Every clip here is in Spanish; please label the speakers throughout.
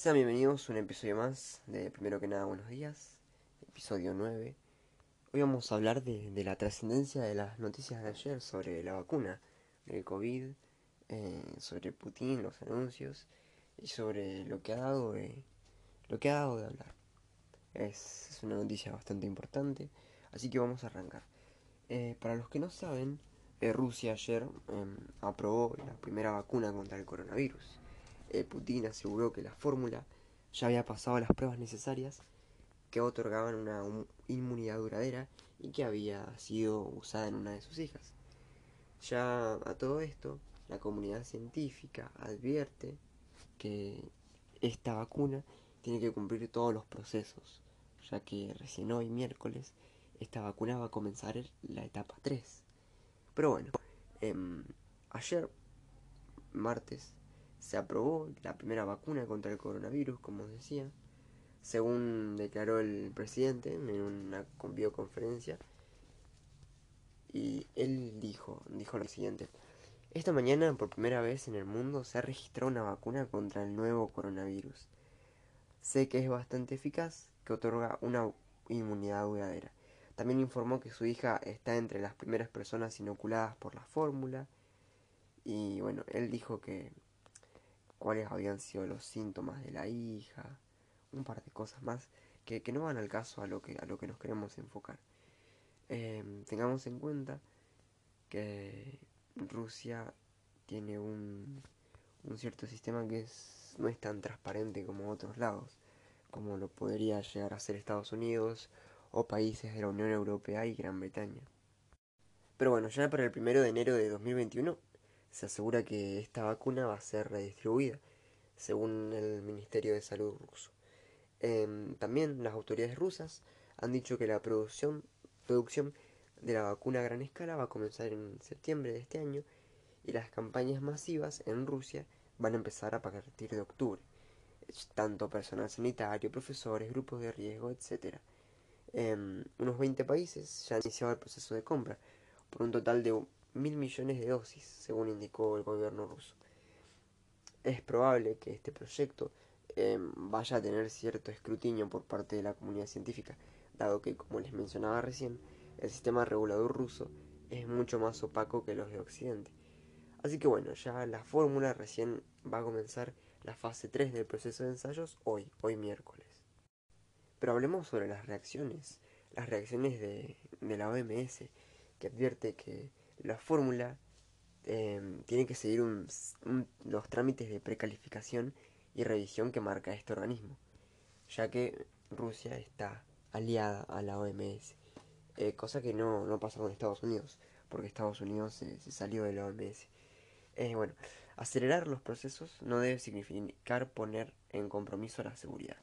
Speaker 1: Sean bienvenidos a un episodio más de Primero que nada Buenos Días, episodio 9. Hoy vamos a hablar de, de la trascendencia de las noticias de ayer sobre la vacuna del COVID, eh, sobre Putin, los anuncios y sobre lo que ha dado de, lo que ha dado de hablar. Es, es una noticia bastante importante, así que vamos a arrancar. Eh, para los que no saben, eh, Rusia ayer em, aprobó la primera vacuna contra el coronavirus. Eh, Putin aseguró que la fórmula ya había pasado las pruebas necesarias que otorgaban una inmunidad duradera y que había sido usada en una de sus hijas. Ya a todo esto, la comunidad científica advierte que esta vacuna tiene que cumplir todos los procesos, ya que recién hoy, miércoles, esta vacuna va a comenzar la etapa 3. Pero bueno, eh, ayer, martes, se aprobó la primera vacuna contra el coronavirus, como decía, según declaró el presidente en una videoconferencia. Y él dijo, dijo lo siguiente. Esta mañana, por primera vez en el mundo, se ha registrado una vacuna contra el nuevo coronavirus. Sé que es bastante eficaz, que otorga una inmunidad duradera. También informó que su hija está entre las primeras personas inoculadas por la fórmula. Y bueno, él dijo que cuáles habían sido los síntomas de la hija, un par de cosas más que, no van al caso a lo que, a lo que nos queremos enfocar. Eh, tengamos en cuenta que Rusia tiene un, un cierto sistema que no es tan transparente como otros lados, como lo podría llegar a ser Estados Unidos o países de la Unión Europea y Gran Bretaña. Pero bueno, ya para el primero de enero de 2021 se asegura que esta vacuna va a ser redistribuida, según el Ministerio de Salud ruso. Eh, también las autoridades rusas han dicho que la producción, producción de la vacuna a gran escala va a comenzar en septiembre de este año y las campañas masivas en Rusia van a empezar a partir de octubre. Tanto personal sanitario, profesores, grupos de riesgo, etc. Eh, unos 20 países ya han iniciado el proceso de compra, por un total de mil millones de dosis, según indicó el gobierno ruso. Es probable que este proyecto eh, vaya a tener cierto escrutinio por parte de la comunidad científica, dado que, como les mencionaba recién, el sistema regulador ruso es mucho más opaco que los de Occidente. Así que bueno, ya la fórmula recién va a comenzar la fase 3 del proceso de ensayos hoy, hoy miércoles. Pero hablemos sobre las reacciones, las reacciones de, de la OMS, que advierte que la fórmula eh, tiene que seguir un, los trámites de precalificación y revisión que marca este organismo, ya que Rusia está aliada a la OMS, eh, cosa que no, no, pasa con Estados Unidos, porque Estados Unidos se, se salió de la OMS. Eh, bueno, acelerar los procesos no debe significar poner en compromiso la seguridad.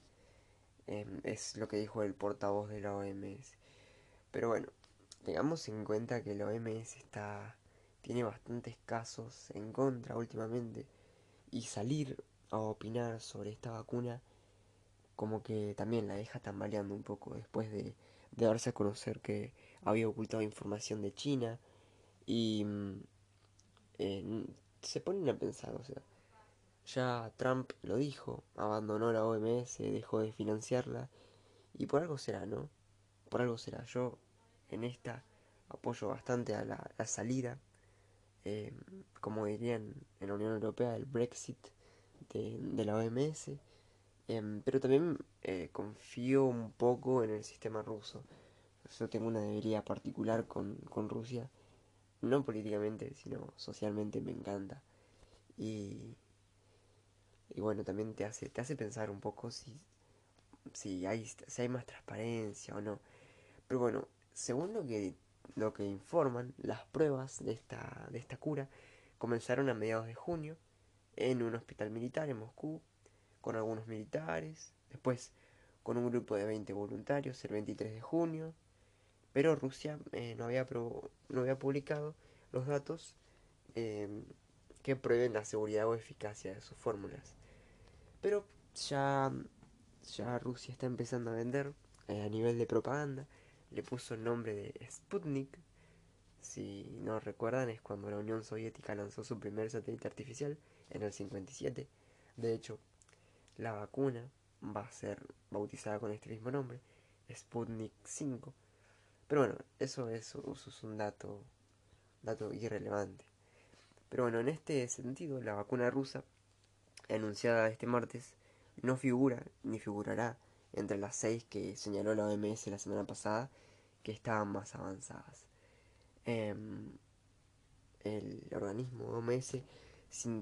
Speaker 1: es lo que dijo el portavoz de la OMS. Pero bueno, tengamos en cuenta que la OMS está, tiene bastantes casos en contra últimamente y salir a opinar sobre esta vacuna como que también la deja tambaleando un poco después de, de darse a conocer que había ocultado información de China y eh, se ponen a pensar, o sea, ya Trump lo dijo, abandonó la OMS, dejó de financiarla y por algo será, ¿no? Por algo será. Yo en esta apoyo bastante a la, salida, eh, como dirían en la Unión Europea, el Brexit de, la OMS, eh, pero también eh, confío un poco en el sistema ruso. Yo tengo una debilidad particular con, con Rusia, no políticamente, sino socialmente me encanta. Y, y bueno, también te hace, te hace pensar un poco si, si, hay, si hay más transparencia o no. Pero bueno, según lo que, lo que informan, las pruebas de esta, de esta cura comenzaron a mediados de junio en un hospital militar en Moscú, con algunos militares, después con un grupo de 20 voluntarios el 23 de junio, pero Rusia eh, no, había no había publicado los datos eh, que prueben la seguridad o eficacia de sus fórmulas. Pero ya, ya Rusia está empezando a vender eh, a nivel de propaganda le puso el nombre de Sputnik. Si no recuerdan, es cuando la Unión Soviética lanzó su primer satélite artificial en el 57. De hecho, la vacuna va a ser bautizada con este mismo nombre, Sputnik 5. Pero bueno, eso es, un dato, dato irrelevante. Pero bueno, en este sentido, la vacuna rusa, anunciada este martes, no figura ni figurará entre las seis que señaló la OMS la semana pasada que estaban más avanzadas. Em, el organismo OMS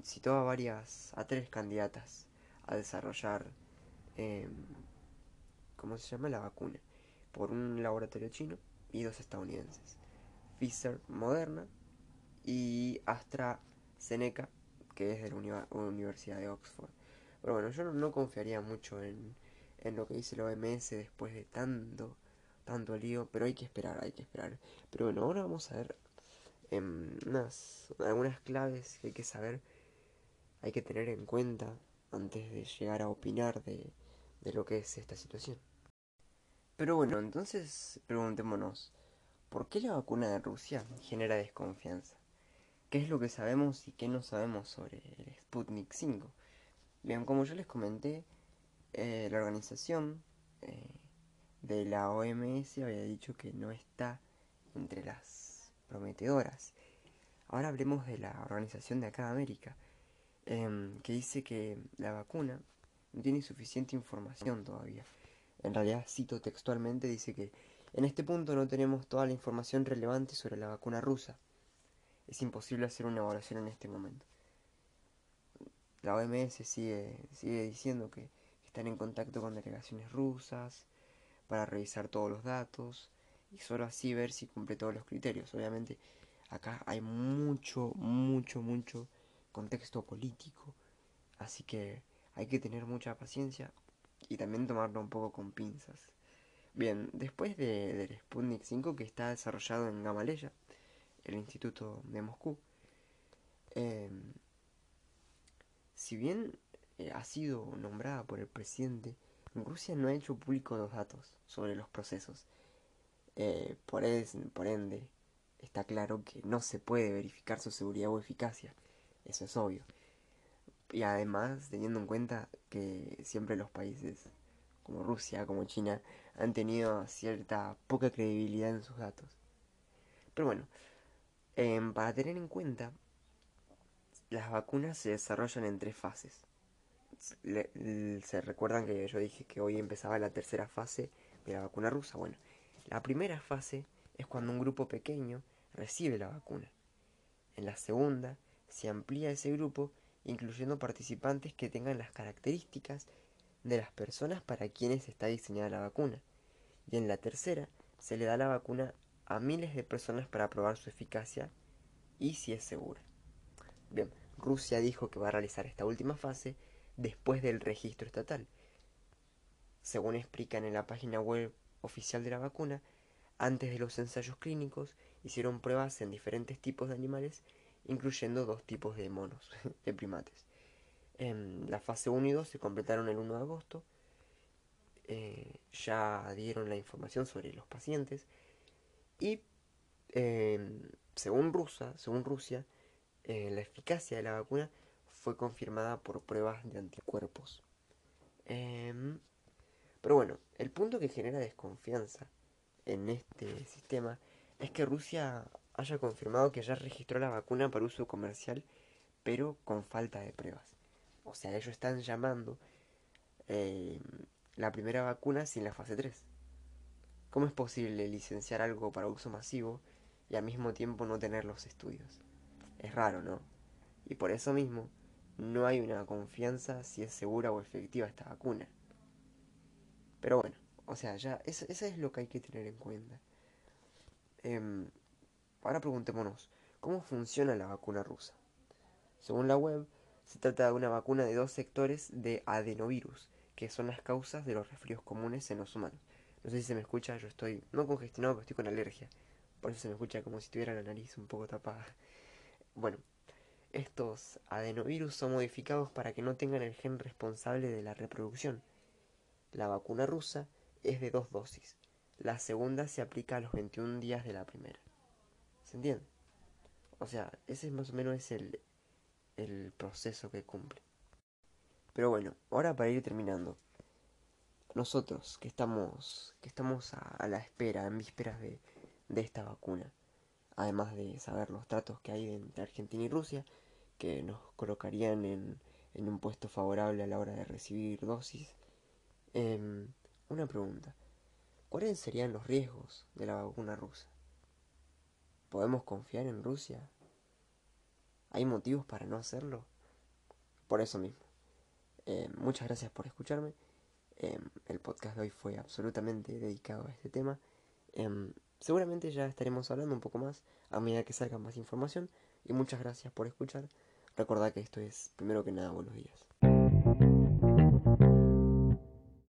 Speaker 1: citó a varias, a tres candidatas a desarrollar, eh, ¿cómo se llama? La vacuna, por un laboratorio chino y dos estadounidenses, Pfizer Moderna y AstraZeneca, que es de la Universidad de Oxford. Pero bueno, yo no, confiaría mucho en, en, lo que dice la OMS después de tanto, tanto lío, pero hay que esperar, hay que esperar. Pero bueno, ahora vamos a ver em, unas, algunas claves que hay que saber, hay que tener en cuenta antes de llegar a opinar de, de lo que es esta situación. Pero bueno, entonces preguntémonos, ¿por qué la vacuna de Rusia genera desconfianza? ¿Qué es lo que sabemos y qué no sabemos sobre el Sputnik 5? Bien, como yo les comenté, eh, la organización eh, de la OMS había dicho que no está entre las prometedoras. Ahora hablemos de la organización de acá de América, em, que dice que la vacuna no tiene suficiente información todavía. En realidad, cito textualmente, dice que en este punto no tenemos toda la información relevante sobre la vacuna rusa. Es imposible hacer una evaluación en este momento. La OMS sigue, sigue diciendo que están en contacto con delegaciones rusas para revisar todos los datos y solo así ver si cumple todos los criterios. Obviamente acá hay mucho, mucho, mucho contexto político, así que hay que tener mucha paciencia y también tomarlo un poco con pinzas. Bien, después de, del Sputnik 5 que está desarrollado en Gamaleya, el Instituto de Moscú, em, si bien eh, ha sido nombrada por el presidente, Rusia no ha hecho público los datos sobre los procesos. Eh, por, ende, está claro que no se puede verificar su seguridad o eficacia. Eso es obvio. Y además, teniendo en cuenta que siempre los países como Rusia, como China, han tenido cierta poca credibilidad en sus datos. Pero bueno, em, para tener en cuenta, las vacunas se desarrollan en tres fases. Se recuerdan que yo dije que hoy empezaba la tercera fase de la vacuna rusa. Bueno, la primera fase es cuando un grupo pequeño recibe la vacuna. En la segunda se amplía ese grupo incluyendo participantes que tengan las características de las personas para quienes está diseñada la vacuna. Y en la tercera, se le da la vacuna a miles de personas para probar su eficacia y si es segura. Bien, Rusia dijo que va a realizar esta última fase después del registro estatal. Según explican en la página web oficial de la vacuna, antes de los ensayos clínicos hicieron pruebas en diferentes tipos de animales incluyendo dos tipos de monos, de primates. En la fase 1 y 2 se completaron el 1 de agosto. Eh, ya dieron la información sobre los pacientes. Y em, según, Rusia, según Rusia, eh, la eficacia de la vacuna fue confirmada por pruebas de anticuerpos. Em, pero bueno, el punto que genera desconfianza en este sistema es que Rusia haya confirmado que ya registró la vacuna para uso comercial, pero con falta de pruebas. O sea, ellos están llamando eh, la primera vacuna sin la fase 3. ¿Cómo es posible licenciar algo para uso masivo y al mismo tiempo no tener los estudios? Es raro, ¿no? Y por eso mismo, no hay una confianza si es segura o efectiva esta vacuna. Pero bueno, o sea, ya, eso, es lo que hay que tener en cuenta. Em, Ahora preguntémonos, ¿cómo funciona la vacuna rusa? Según la web, se trata de una vacuna de dos sectores de adenovirus, que son las causas de los resfríos comunes en los humanos. No sé si se me escucha, yo estoy no congestionado, pero estoy con alergia. Por eso se me escucha como si tuviera la nariz un poco tapada. Bueno, estos adenovirus son modificados para que no tengan el gen responsable de la reproducción. La vacuna rusa es de dos dosis. La segunda se aplica a los 21 días de la primera. ¿Se entiende? O sea, ese más o menos es el, el proceso que cumple. Pero bueno, ahora para ir terminando. Nosotros que estamos, que estamos a, la espera, en vísperas de, de esta vacuna, además de saber los tratos que hay entre Argentina y Rusia, que nos colocarían en, en un puesto favorable a la hora de recibir dosis. Em, una pregunta. ¿Cuáles serían los riesgos de la vacuna rusa? ¿Podemos confiar en Rusia? ¿Hay motivos para no hacerlo? Por eso mismo. Em, muchas gracias por escucharme. Em, el podcast de hoy fue absolutamente dedicado a este tema. seguramente ya estaremos hablando un poco más a medida que salga más información. Y muchas gracias por escuchar. Recordad que esto es, primero que nada, buenos días.